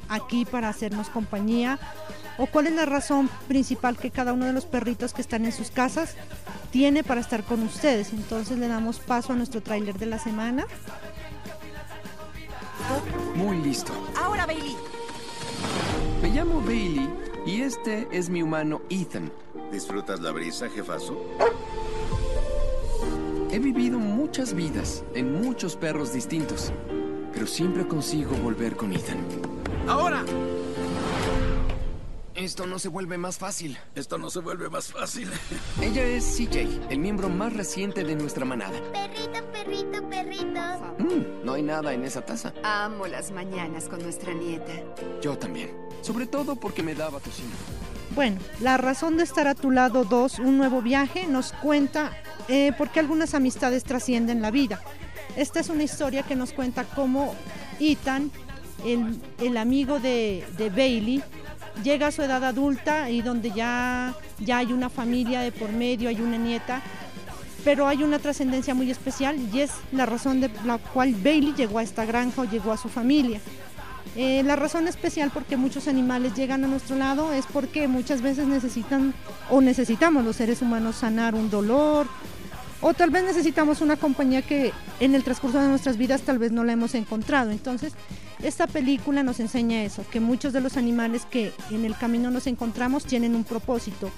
aquí para hacernos compañía. O cuál es la razón principal que cada uno de los perritos que están en sus casas tiene para estar con ustedes. Entonces le damos paso a nuestro tráiler de la semana. Muy listo. Ahora, Bailey. Me llamo Bailey y este es mi humano Ethan. ¿Disfrutas la brisa, jefazo? He vivido muchas vidas en muchos perros distintos, pero siempre consigo volver con Ethan. Ahora. Esto no se vuelve más fácil. Esto no se vuelve más fácil. Ella es CJ, el miembro más reciente de nuestra manada. Perrito, perrito, Mm, no hay nada en esa taza. Amo las mañanas con nuestra nieta. Yo también. Sobre todo porque me daba tocino. Bueno, la razón de estar a tu lado 2, un nuevo viaje, nos cuenta eh, por qué algunas amistades trascienden la vida. Esta es una historia que nos cuenta cómo Ethan, el, el amigo de, de Bailey, llega a su edad adulta y donde ya, ya hay una familia de por medio, hay una nieta, pero hay una trascendencia muy especial y es la razón de la cual Bailey llegó a esta granja o llegó a su familia. Eh, la razón especial porque muchos animales llegan a nuestro lado es porque muchas veces necesitan o necesitamos los seres humanos sanar un dolor o tal vez necesitamos una compañía que en el transcurso de nuestras vidas tal vez no la hemos encontrado. Entonces, esta película nos enseña eso, que muchos de los animales que en el camino nos encontramos tienen un propósito.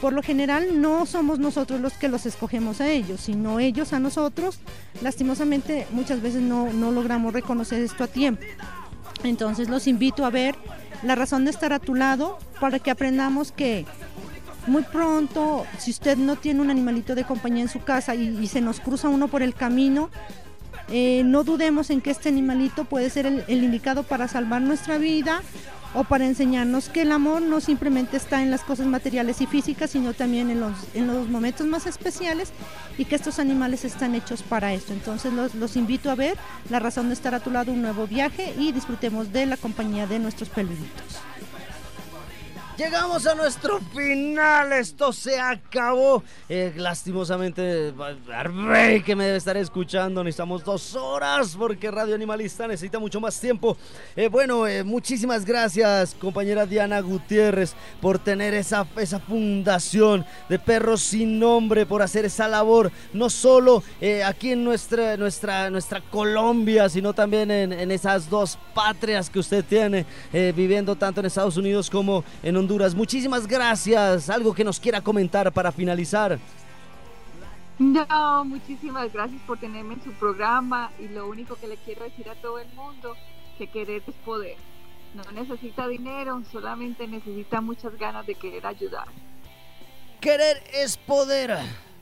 Por lo general no somos nosotros los que los escogemos a ellos, sino ellos a nosotros. Lastimosamente muchas veces no, no logramos reconocer esto a tiempo. Entonces los invito a ver la razón de estar a tu lado para que aprendamos que muy pronto, si usted no tiene un animalito de compañía en su casa y, se nos cruza uno por el camino, eh, no dudemos en que este animalito puede ser el indicado para salvar nuestra vida o para enseñarnos que el amor no simplemente está en las cosas materiales y físicas, sino también en los, en los momentos más especiales y que estos animales están hechos para esto. Entonces los, los invito a ver la razón de estar a tu lado, un nuevo viaje y disfrutemos de la compañía de nuestros peluditos. Llegamos a nuestro final, esto se acabó. Eh, lastimosamente, Arbey que me debe estar escuchando, necesitamos dos horas porque Radio Animalista necesita mucho más tiempo. Eh, bueno, eh, muchísimas gracias, compañera Diana Gutiérrez, por tener esa, esa fundación de perros sin nombre, por hacer esa labor, no solo eh, aquí en nuestra, nuestra, nuestra Colombia, sino también en, en esas dos patrias que usted tiene, viviendo tanto en Estados Unidos como en Honduras. Muchísimas gracias. Algo que nos quiera comentar para finalizar. No, muchísimas gracias por tenerme en su programa y lo único que le quiero decir a todo el mundo, que querer es poder. No necesita dinero, solamente necesita muchas ganas de querer ayudar. Querer es poder.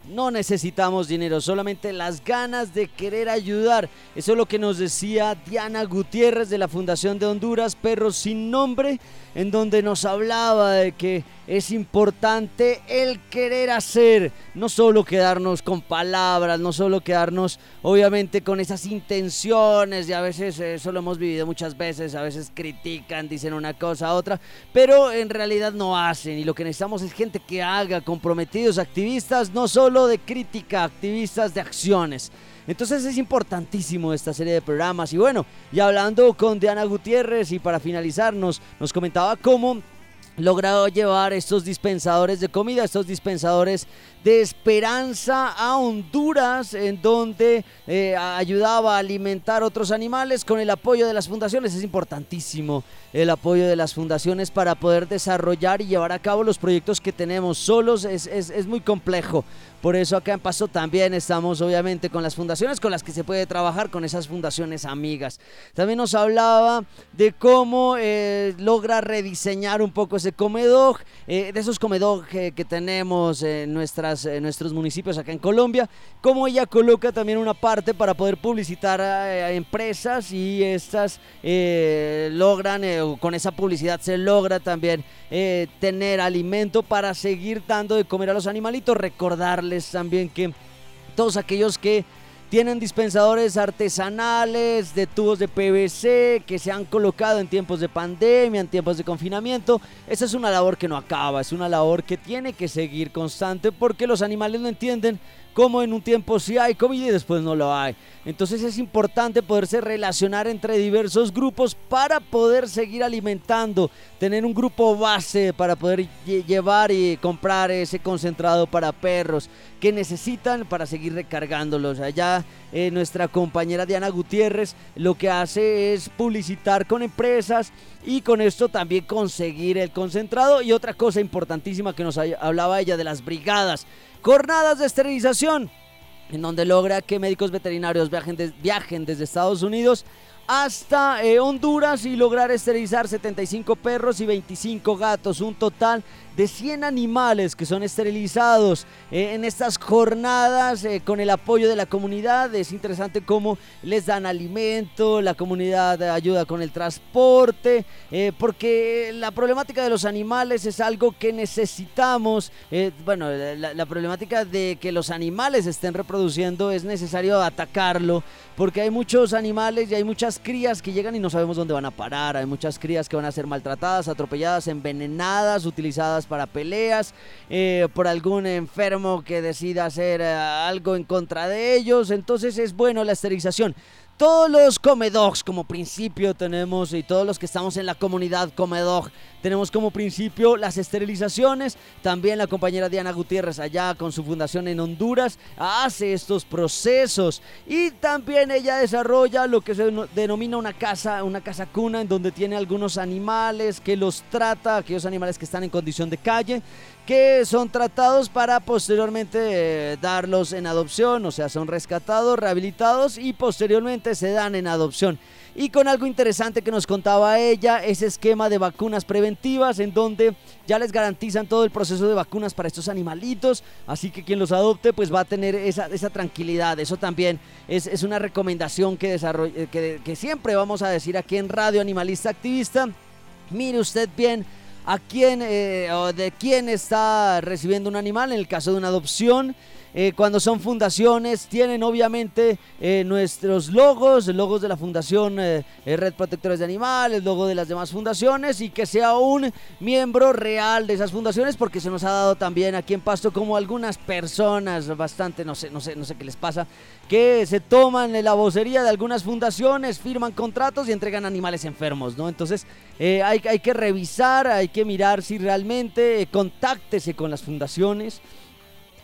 No necesitamos dinero, solamente las ganas de querer ayudar. Eso es lo que nos decía Diana Gutiérrez de la Fundación de Honduras, Perros sin Nombre, en donde nos hablaba de que es importante el querer hacer, no solo quedarnos con palabras, no solo quedarnos obviamente con esas intenciones, y a veces eso lo hemos vivido muchas veces, a veces critican, dicen una cosa, otra, pero en realidad no hacen y lo que necesitamos es gente que haga, comprometidos, activistas, no solo de crítica, activistas de acciones. Entonces es importantísimo esta serie de programas. Y bueno, y hablando con Diana Gutiérrez y para finalizarnos, nos comentaba cómo logrado llevar estos dispensadores de comida, estos dispensadores de esperanza a Honduras, en donde eh, ayudaba a alimentar otros animales con el apoyo de las fundaciones. Es importantísimo el apoyo de las fundaciones para poder desarrollar y llevar a cabo los proyectos que tenemos solos. Es, es, es muy complejo. Por eso acá en Pasto también estamos obviamente con las fundaciones con las que se puede trabajar, con esas fundaciones amigas. También nos hablaba de cómo eh, logra rediseñar un poco ese comedor, eh, de esos comedor que, tenemos en, nuestras, nuestros municipios acá en Colombia, cómo ella coloca también una parte para poder publicitar a, empresas y estas eh, logran, con esa publicidad se logra también tener alimento para seguir dando de comer a los animalitos, recordarles también que todos aquellos que tienen dispensadores artesanales de tubos de PVC que se han colocado en tiempos de pandemia, en tiempos de confinamiento. Esa es una labor que no acaba, es una labor que tiene que seguir constante porque los animales no entienden cómo en un tiempo sí hay comida y después no lo hay. Entonces es importante poderse relacionar entre diversos grupos para poder seguir alimentando, tener un grupo base para poder lle- llevar y comprar ese concentrado para perros que necesitan para seguir recargándolos. Allá eh, nuestra compañera Diana Gutiérrez lo que hace es publicitar con empresas y con esto también conseguir el concentrado. Y otra cosa importantísima que nos hablaba ella de las brigadas, jornadas de esterilización en donde logra que médicos veterinarios viajen, viajen desde Estados Unidos hasta eh, Honduras y lograr esterilizar 75 perros y 25 gatos, un total de 100 animales que son esterilizados eh, en estas jornadas eh, con el apoyo de la comunidad. Es interesante cómo les dan alimento, la comunidad ayuda con el transporte, porque la problemática de los animales es algo que necesitamos. bueno, la problemática de que los animales estén reproduciendo es necesario atacarlo, porque hay muchos animales y hay muchas crías que llegan y no sabemos dónde van a parar. Hay muchas crías que van a ser maltratadas, atropelladas, envenenadas, utilizadas para peleas, eh, por algún enfermo que decida hacer eh, algo en contra de ellos. Entonces es bueno la esterilización. Todos los Comedogs como principio tenemos, y todos los que estamos en la comunidad Comedog, tenemos como principio las esterilizaciones. También la compañera Diana Gutiérrez allá con su fundación en Honduras hace estos procesos. Y también ella desarrolla lo que se denomina una casa, una casa cuna en donde tiene algunos animales que los trata, aquellos animales que están en condición de calle que son tratados para posteriormente eh, darlos en adopción, o sea, son rescatados, rehabilitados y posteriormente se dan en adopción. Y con algo interesante que nos contaba ella, ese esquema de vacunas preventivas en donde ya les garantizan todo el proceso de vacunas para estos animalitos, así que quien los adopte pues va a tener esa, tranquilidad. Eso también es, una recomendación que, que, que siempre vamos a decir aquí en Radio Animalista Activista. Mire usted bien a quién eh, o de quién está recibiendo un animal en el caso de una adopción. Eh, cuando son fundaciones, tienen obviamente eh, nuestros logos, logos de la Fundación Red Protectores de Animales, logo de las demás fundaciones y que sea un miembro real de esas fundaciones porque se nos ha dado también aquí en Pasto como algunas personas bastante, no sé, no sé, no sé qué les pasa, que se toman la vocería de algunas fundaciones, firman contratos y entregan animales enfermos, ¿no? Entonces eh, hay, hay, que revisar, hay que mirar si realmente eh, contáctese con las fundaciones.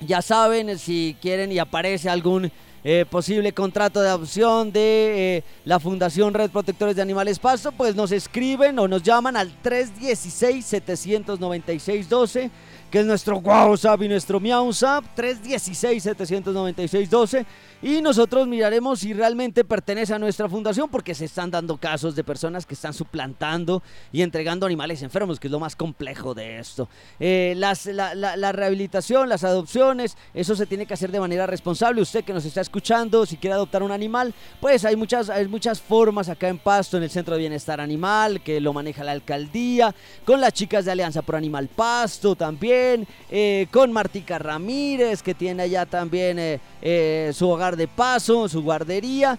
Ya saben, si quieren y aparece algún eh, posible contrato de adopción de la Fundación Red Protectores de Animales Pasto, pues nos escriben o nos llaman al 316-796-12 que es nuestro WhatsApp y nuestro MiauSap 316-796-12. Y nosotros miraremos si realmente pertenece a nuestra fundación porque se están dando casos de personas que están suplantando y entregando animales enfermos, que es lo más complejo de esto. Eh, las, la, rehabilitación, las adopciones, eso se tiene que hacer de manera responsable. Usted que nos está escuchando, si quiere adoptar un animal, pues hay muchas, hay muchas formas acá en Pasto, en el Centro de Bienestar Animal, que lo maneja la alcaldía, con las chicas de Alianza por Animal Pasto también eh, con Martica Ramírez, que tiene allá también eh, su hogar de paso, su guardería.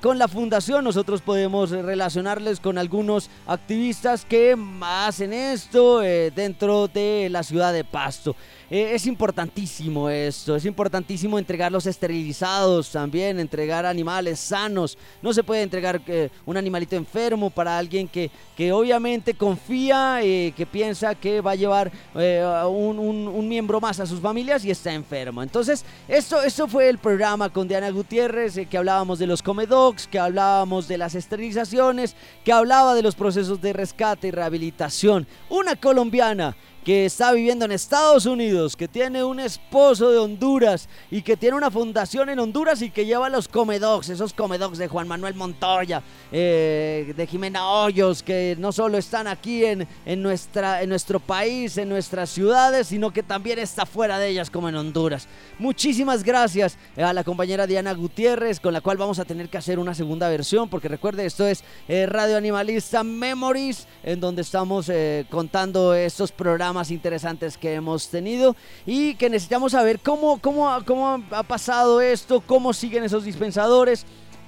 con la fundación nosotros podemos relacionarles con algunos activistas que hacen esto dentro de la ciudad de Pasto. Eh, es importantísimo esto, es importantísimo entregarlos esterilizados también, entregar animales sanos. No se puede entregar eh, un animalito enfermo para alguien que, que obviamente confía, eh, que piensa que va a llevar un, un, miembro más a sus familias y está enfermo. Entonces, esto, esto fue el programa con Diana Gutiérrez, que hablábamos de los comedogs, que hablábamos de las esterilizaciones, que hablaba de los procesos de rescate y rehabilitación. Una colombiana que está viviendo en Estados Unidos, que tiene un esposo de Honduras y que tiene una fundación en Honduras y que lleva los comedogs, esos comedogs de Juan Manuel Montoya, eh, de Jimena Hoyos, que no solo están aquí en, en, nuestra, en nuestro país, en nuestras ciudades, sino que también está fuera de ellas como en Honduras. Muchísimas gracias a la compañera Diana Gutiérrez, con la cual vamos a tener que hacer una segunda versión, porque recuerde, esto es eh, Radio Animalista Memories, en donde estamos eh, contando estos programas más interesantes que hemos tenido y que necesitamos saber cómo, cómo, cómo ha pasado esto, cómo siguen esos dispensadores,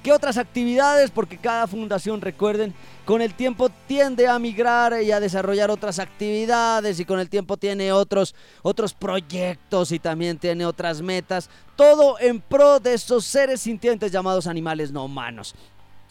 qué otras actividades, porque cada fundación, recuerden, con el tiempo tiende a migrar y a desarrollar otras actividades y con el tiempo tiene otros, otros proyectos y también tiene otras metas, todo en pro de estos seres sintientes llamados animales no humanos.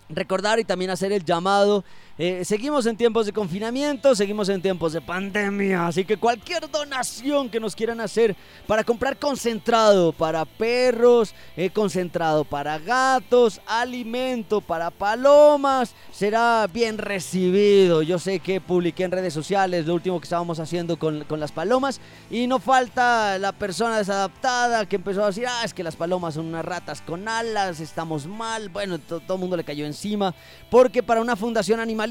Recordar y también hacer el llamado Eh, seguimos en tiempos de confinamiento, seguimos en tiempos de pandemia, así que cualquier donación que nos quieran hacer para comprar concentrado para perros, eh, concentrado para gatos, alimento para palomas, será bien recibido. Yo sé que publiqué en redes sociales lo último que estábamos haciendo con, con las palomas y no falta la persona desadaptada que empezó a decir, ah, es que las palomas son unas ratas con alas, estamos mal. Bueno, todo el mundo le cayó encima porque para una fundación animal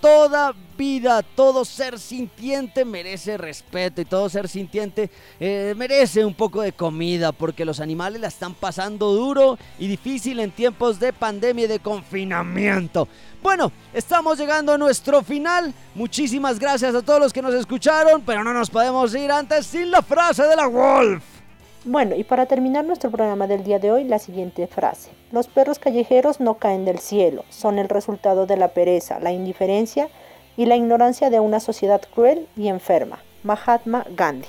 toda vida, todo ser sintiente merece respeto y todo ser sintiente eh, merece un poco de comida porque los animales la están pasando duro y difícil en tiempos de pandemia y de confinamiento. Bueno, estamos llegando a nuestro final. Muchísimas gracias a todos los que nos escucharon, pero no nos podemos ir antes sin la frase de la Wolf. Bueno, y para terminar nuestro programa del día de hoy, la siguiente frase. Los perros callejeros no caen del cielo, son el resultado de la pereza, la indiferencia y la ignorancia de una sociedad cruel y enferma. Mahatma Gandhi.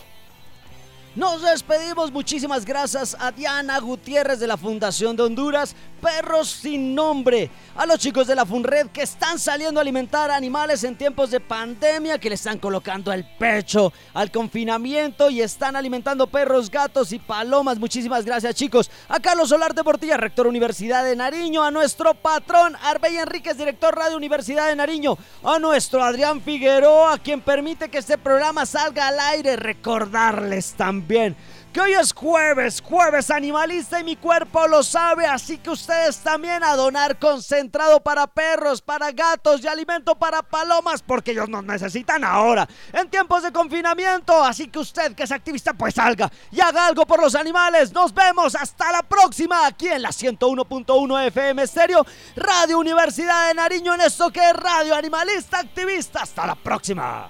Nos despedimos, muchísimas gracias a Diana Gutiérrez de la Fundación de Honduras, Perros sin Nombre, a los chicos de la FUNRED que están saliendo a alimentar animales en tiempos de pandemia, que le están colocando el pecho al confinamiento y están alimentando perros, gatos y palomas. Muchísimas gracias chicos. A Carlos Solar de Portilla, rector Universidad de Nariño, a nuestro patrón Arbey Enríquez, director Radio Universidad de Nariño, a nuestro Adrián Figueroa, quien permite que este programa salga al aire, recordarles también bien. Que hoy es jueves, jueves animalista y mi cuerpo lo sabe, así que ustedes también a donar concentrado para perros, para gatos y alimento para palomas, porque ellos nos necesitan ahora, en tiempos de confinamiento. Así que usted que es activista, pues salga y haga algo por los animales. Nos vemos hasta la próxima aquí en la 101.1 FM Estéreo, Radio Universidad de Nariño, en esto que es Radio Animalista Activista. Hasta la próxima.